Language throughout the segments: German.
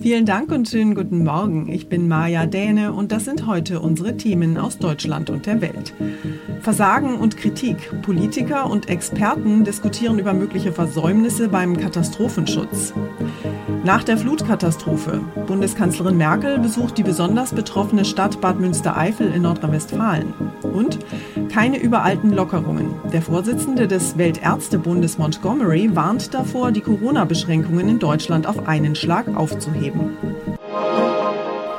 Vielen Dank und schönen guten Morgen. Ich bin Maja Däne und das sind heute unsere Themen aus Deutschland und der Welt. Versagen und Kritik. Politiker und Experten diskutieren über mögliche Versäumnisse beim Katastrophenschutz. Nach der Flutkatastrophe. Bundeskanzlerin Merkel besucht die besonders betroffene Stadt Bad Münstereifel in Nordrhein-Westfalen. Und keine überalten Lockerungen. Der Vorsitzende des Weltärztebundes Montgomery warnt davor, die Corona-Beschränkungen in Deutschland auf einen Schlag aufzuheben.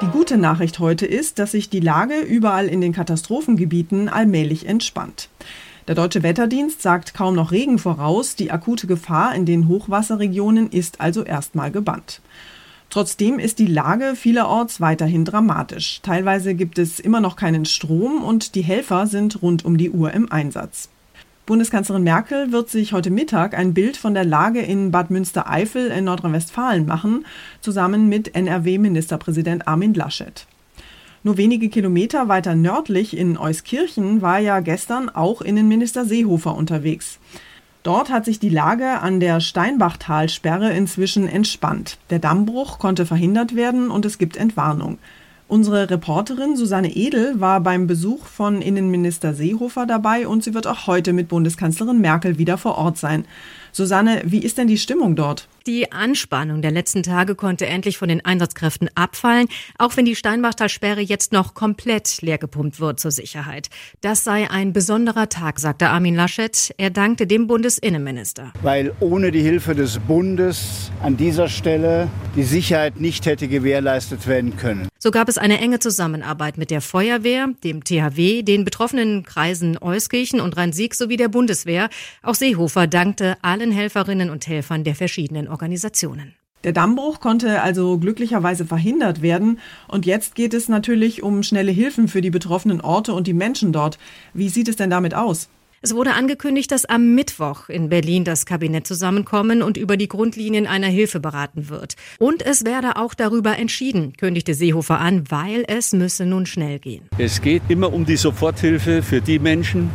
Die gute Nachricht heute ist, dass sich die Lage überall in den Katastrophengebieten allmählich entspannt. Der deutsche Wetterdienst sagt kaum noch Regen voraus, die akute Gefahr in den Hochwasserregionen ist also erstmal gebannt. Trotzdem ist die Lage vielerorts weiterhin dramatisch. Teilweise gibt es immer noch keinen Strom und die Helfer sind rund um die Uhr im Einsatz. Bundeskanzlerin Merkel wird sich heute Mittag ein Bild von der Lage in Bad Münstereifel in Nordrhein-Westfalen machen, zusammen mit NRW-Ministerpräsident Armin Laschet. Nur wenige Kilometer weiter nördlich in Euskirchen war ja gestern auch Innenminister Seehofer unterwegs. Dort hat sich die Lage an der Steinbachtalsperre inzwischen entspannt. Der Dammbruch konnte verhindert werden und es gibt Entwarnung. Unsere Reporterin Susanne Edel war beim Besuch von Innenminister Seehofer dabei und sie wird auch heute mit Bundeskanzlerin Merkel wieder vor Ort sein. Susanne, wie ist denn die Stimmung dort? Die Anspannung der letzten Tage konnte endlich von den Einsatzkräften abfallen, auch wenn die Steinbachtalsperre jetzt noch komplett leergepumpt wird zur Sicherheit. Das sei ein besonderer Tag, sagte Armin Laschet. Er dankte dem Bundesinnenminister. Weil ohne die Hilfe des Bundes an dieser Stelle die Sicherheit nicht hätte gewährleistet werden können. So gab es eine enge Zusammenarbeit mit der Feuerwehr, dem THW, den betroffenen Kreisen Euskirchen und Rhein-Sieg sowie der Bundeswehr. Auch Seehofer dankte allen Helferinnen und Helfern der verschiedenen Organisationen. Der Dammbruch konnte also glücklicherweise verhindert werden. Und jetzt geht es natürlich um schnelle Hilfen für die betroffenen Orte und die Menschen dort. Wie sieht es denn damit aus? Es wurde angekündigt, dass am Mittwoch in Berlin das Kabinett zusammenkommen und über die Grundlinien einer Hilfe beraten wird. Und es werde auch darüber entschieden, kündigte Seehofer an, weil es müsse nun schnell gehen. Es geht immer um die Soforthilfe für die Menschen,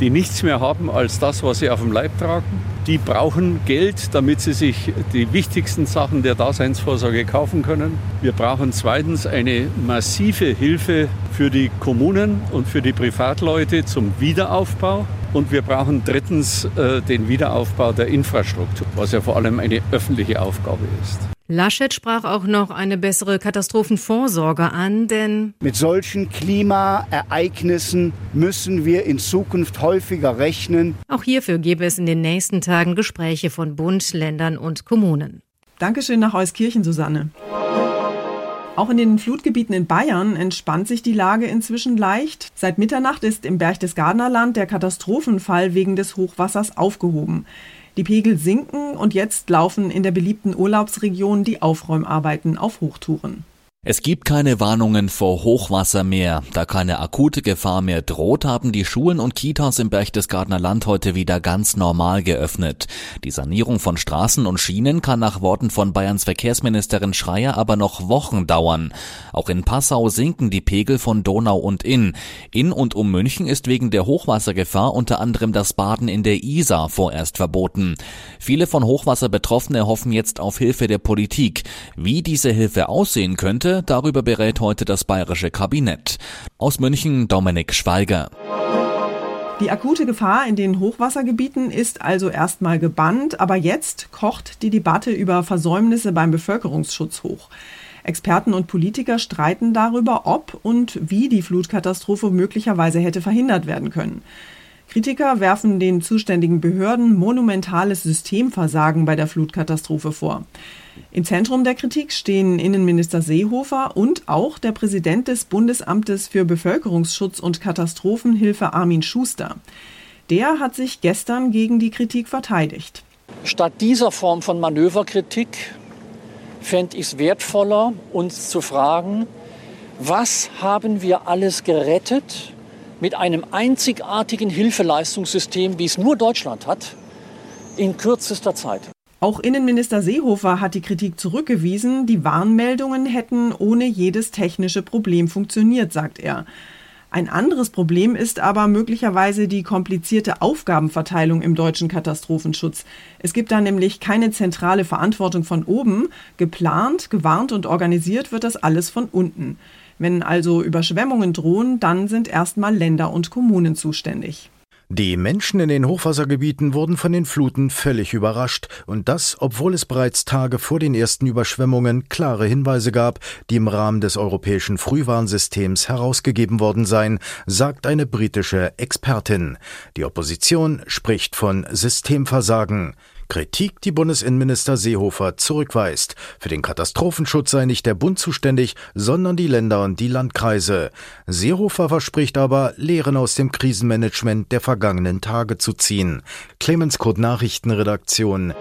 die nichts mehr haben als das, was sie auf dem Leib tragen. Die brauchen Geld, damit sie sich die wichtigsten Sachen der Daseinsvorsorge kaufen können. Wir brauchen zweitens eine massive Hilfe für die Kommunen und für die Privatleute zum Wiederaufbau. Und wir brauchen drittens äh, den Wiederaufbau der Infrastruktur, was ja vor allem eine öffentliche Aufgabe ist. Laschet sprach auch noch eine bessere Katastrophenvorsorge an, denn mit solchen Klimaereignissen müssen wir in Zukunft häufiger rechnen. Auch hierfür gäbe es in den nächsten Tagen Gespräche von Bund, Ländern und Kommunen. Dankeschön nach Euskirchen, Susanne. Auch in den Flutgebieten in Bayern entspannt sich die Lage inzwischen leicht. Seit Mitternacht ist im Berchtesgadener Land der Katastrophenfall wegen des Hochwassers aufgehoben. Die Pegel sinken und jetzt laufen in der beliebten Urlaubsregion die Aufräumarbeiten auf Hochtouren. Es gibt keine Warnungen vor Hochwasser mehr. Da keine akute Gefahr mehr droht, haben die Schulen und Kitas im Berchtesgadener Land heute wieder ganz normal geöffnet. Die Sanierung von Straßen und Schienen kann nach Worten von Bayerns Verkehrsministerin Schreier aber noch Wochen dauern. Auch in Passau sinken die Pegel von Donau und Inn. In und um München ist wegen der Hochwassergefahr unter anderem das Baden in der Isar vorerst verboten. Viele von Hochwasser Betroffene hoffen jetzt auf Hilfe der Politik. Wie diese Hilfe aussehen könnte, darüber berät heute das bayerische Kabinett. Aus München Dominik Schweiger. Die akute Gefahr in den Hochwassergebieten ist also erstmal gebannt, aber jetzt kocht die Debatte über Versäumnisse beim Bevölkerungsschutz hoch. Experten und Politiker streiten darüber, ob und wie die Flutkatastrophe möglicherweise hätte verhindert werden können. Kritiker werfen den zuständigen Behörden monumentales Systemversagen bei der Flutkatastrophe vor. Im Zentrum der Kritik stehen Innenminister Seehofer und auch der Präsident des Bundesamtes für Bevölkerungsschutz und Katastrophenhilfe Armin Schuster. Der hat sich gestern gegen die Kritik verteidigt. Statt dieser Form von Manöverkritik fände ich es wertvoller, uns zu fragen, was haben wir alles gerettet mit einem einzigartigen Hilfeleistungssystem, wie es nur Deutschland hat, in kürzester Zeit. Auch Innenminister Seehofer hat die Kritik zurückgewiesen, die Warnmeldungen hätten ohne jedes technische Problem funktioniert, sagt er. Ein anderes Problem ist aber möglicherweise die komplizierte Aufgabenverteilung im deutschen Katastrophenschutz. Es gibt da nämlich keine zentrale Verantwortung von oben. Geplant, gewarnt und organisiert wird das alles von unten. Wenn also Überschwemmungen drohen, dann sind erstmal Länder und Kommunen zuständig. Die Menschen in den Hochwassergebieten wurden von den Fluten völlig überrascht, und das, obwohl es bereits Tage vor den ersten Überschwemmungen klare Hinweise gab, die im Rahmen des europäischen Frühwarnsystems herausgegeben worden seien, sagt eine britische Expertin. Die Opposition spricht von Systemversagen. Kritik, die Bundesinnenminister Seehofer zurückweist. Für den Katastrophenschutz sei nicht der Bund zuständig, sondern die Länder und die Landkreise. Seehofer verspricht aber, Lehren aus dem Krisenmanagement der vergangenen Tage zu ziehen. Clemens Kurt Nachrichtenredaktion.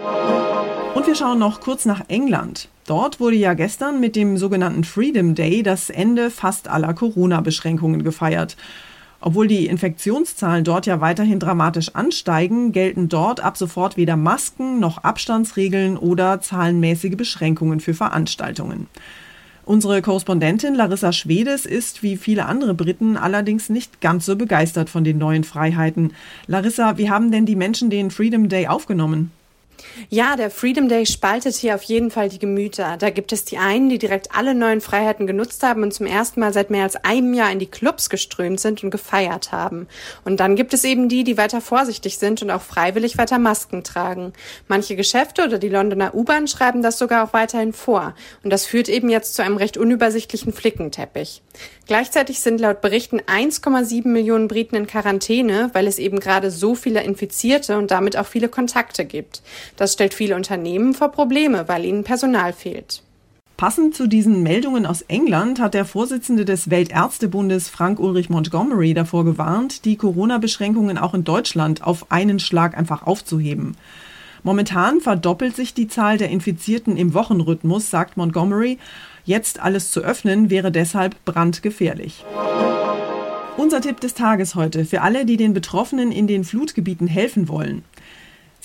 Und wir schauen noch kurz nach England. Dort wurde ja gestern mit dem sogenannten Freedom Day das Ende fast aller Corona-Beschränkungen gefeiert. Obwohl die Infektionszahlen dort ja weiterhin dramatisch ansteigen, gelten dort ab sofort weder Masken noch Abstandsregeln oder zahlenmäßige Beschränkungen für Veranstaltungen. Unsere Korrespondentin Larissa Schwedes ist wie viele andere Briten allerdings nicht ganz so begeistert von den neuen Freiheiten. Larissa, wie haben denn die Menschen den Freedom Day aufgenommen? Ja, der Freedom Day spaltet hier auf jeden Fall die Gemüter. Da gibt es die einen, die direkt alle neuen Freiheiten genutzt haben und zum ersten Mal seit mehr als einem Jahr in die Clubs geströmt sind und gefeiert haben. Und dann gibt es eben die, die weiter vorsichtig sind und auch freiwillig weiter Masken tragen. Manche Geschäfte oder die Londoner U-Bahn schreiben das sogar auch weiterhin vor. Und das führt eben jetzt zu einem recht unübersichtlichen Flickenteppich. Gleichzeitig sind laut Berichten 1,7 Millionen Briten in Quarantäne, weil es eben gerade so viele Infizierte und damit auch viele Kontakte gibt. Das stellt viele Unternehmen vor Probleme, weil ihnen Personal fehlt. Passend zu diesen Meldungen aus England hat der Vorsitzende des Weltärztebundes Frank Ulrich Montgomery davor gewarnt, die Corona-Beschränkungen auch in Deutschland auf einen Schlag einfach aufzuheben. Momentan verdoppelt sich die Zahl der Infizierten im Wochenrhythmus, sagt Montgomery. Jetzt alles zu öffnen wäre deshalb brandgefährlich. Unser Tipp des Tages heute für alle, die den Betroffenen in den Flutgebieten helfen wollen.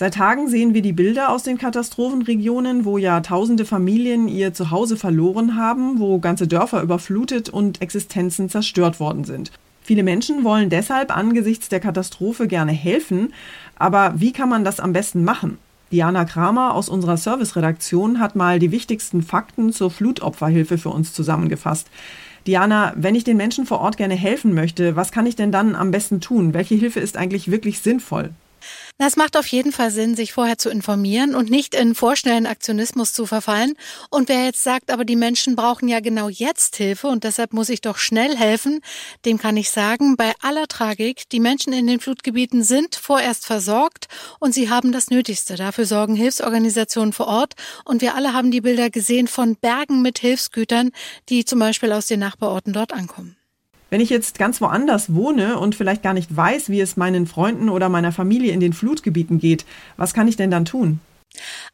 Seit Tagen sehen wir die Bilder aus den Katastrophenregionen, wo ja tausende Familien ihr Zuhause verloren haben, wo ganze Dörfer überflutet und Existenzen zerstört worden sind. Viele Menschen wollen deshalb angesichts der Katastrophe gerne helfen, aber wie kann man das am besten machen? Diana Kramer aus unserer Serviceredaktion hat mal die wichtigsten Fakten zur Flutopferhilfe für uns zusammengefasst. Diana, wenn ich den Menschen vor Ort gerne helfen möchte, was kann ich denn dann am besten tun? Welche Hilfe ist eigentlich wirklich sinnvoll? Das macht auf jeden Fall Sinn, sich vorher zu informieren und nicht in vorschnellen Aktionismus zu verfallen. Und wer jetzt sagt, aber die Menschen brauchen ja genau jetzt Hilfe und deshalb muss ich doch schnell helfen, dem kann ich sagen, bei aller Tragik, die Menschen in den Flutgebieten sind vorerst versorgt und sie haben das Nötigste. Dafür sorgen Hilfsorganisationen vor Ort und wir alle haben die Bilder gesehen von Bergen mit Hilfsgütern, die zum Beispiel aus den Nachbarorten dort ankommen. Wenn ich jetzt ganz woanders wohne und vielleicht gar nicht weiß, wie es meinen Freunden oder meiner Familie in den Flutgebieten geht, was kann ich denn dann tun?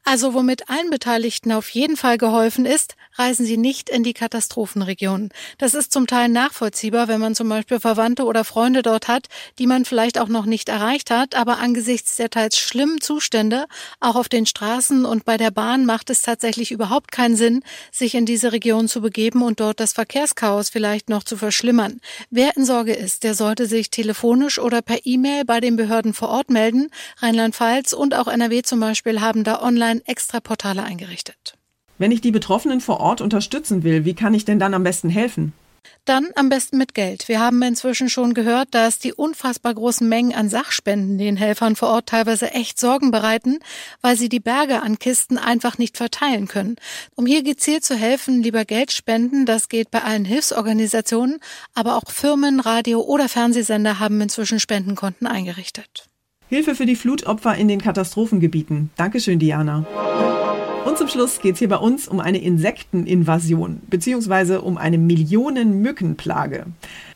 Also womit allen Beteiligten auf jeden Fall geholfen ist, reisen Sie nicht in die Katastrophenregionen. Das ist zum Teil nachvollziehbar, wenn man zum Beispiel Verwandte oder Freunde dort hat, die man vielleicht auch noch nicht erreicht hat. Aber angesichts der teils schlimmen Zustände, auch auf den Straßen und bei der Bahn, macht es tatsächlich überhaupt keinen Sinn, sich in diese Region zu begeben und dort das Verkehrschaos vielleicht noch zu verschlimmern. Wer in Sorge ist, der sollte sich telefonisch oder per E-Mail bei den Behörden vor Ort melden. Rheinland-Pfalz und auch NRW zum Beispiel haben da online extra Portale eingerichtet. Wenn ich die Betroffenen vor Ort unterstützen will, wie kann ich denn dann am besten helfen? Dann am besten mit Geld. Wir haben inzwischen schon gehört, dass die unfassbar großen Mengen an Sachspenden den Helfern vor Ort teilweise echt Sorgen bereiten, weil sie die Berge an Kisten einfach nicht verteilen können. Um hier gezielt zu helfen, lieber Geld spenden. Das geht bei allen Hilfsorganisationen, aber auch Firmen, Radio oder Fernsehsender haben inzwischen Spendenkonten eingerichtet. Hilfe für die Flutopfer in den Katastrophengebieten. Dankeschön, Diana. Und zum Schluss geht es hier bei uns um eine Insekteninvasion beziehungsweise um eine Millionen-Mückenplage.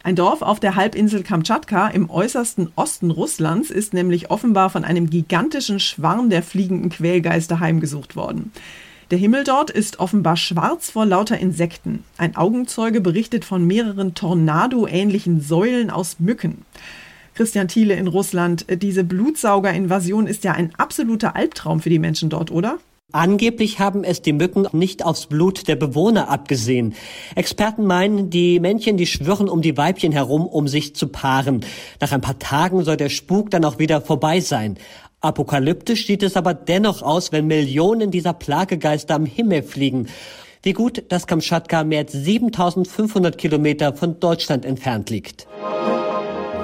Ein Dorf auf der Halbinsel Kamtschatka im äußersten Osten Russlands ist nämlich offenbar von einem gigantischen Schwarm der fliegenden Quälgeister heimgesucht worden. Der Himmel dort ist offenbar schwarz vor lauter Insekten. Ein Augenzeuge berichtet von mehreren Tornado-ähnlichen Säulen aus Mücken. Christian Thiele in Russland, diese Blutsauger-Invasion ist ja ein absoluter Albtraum für die Menschen dort, oder? Angeblich haben es die Mücken nicht aufs Blut der Bewohner abgesehen. Experten meinen, die Männchen, die schwirren um die Weibchen herum, um sich zu paaren. Nach ein paar Tagen soll der Spuk dann auch wieder vorbei sein. Apokalyptisch sieht es aber dennoch aus, wenn Millionen dieser Plagegeister am Himmel fliegen. Wie gut, dass Kamtschatka mehr als 7500 Kilometer von Deutschland entfernt liegt.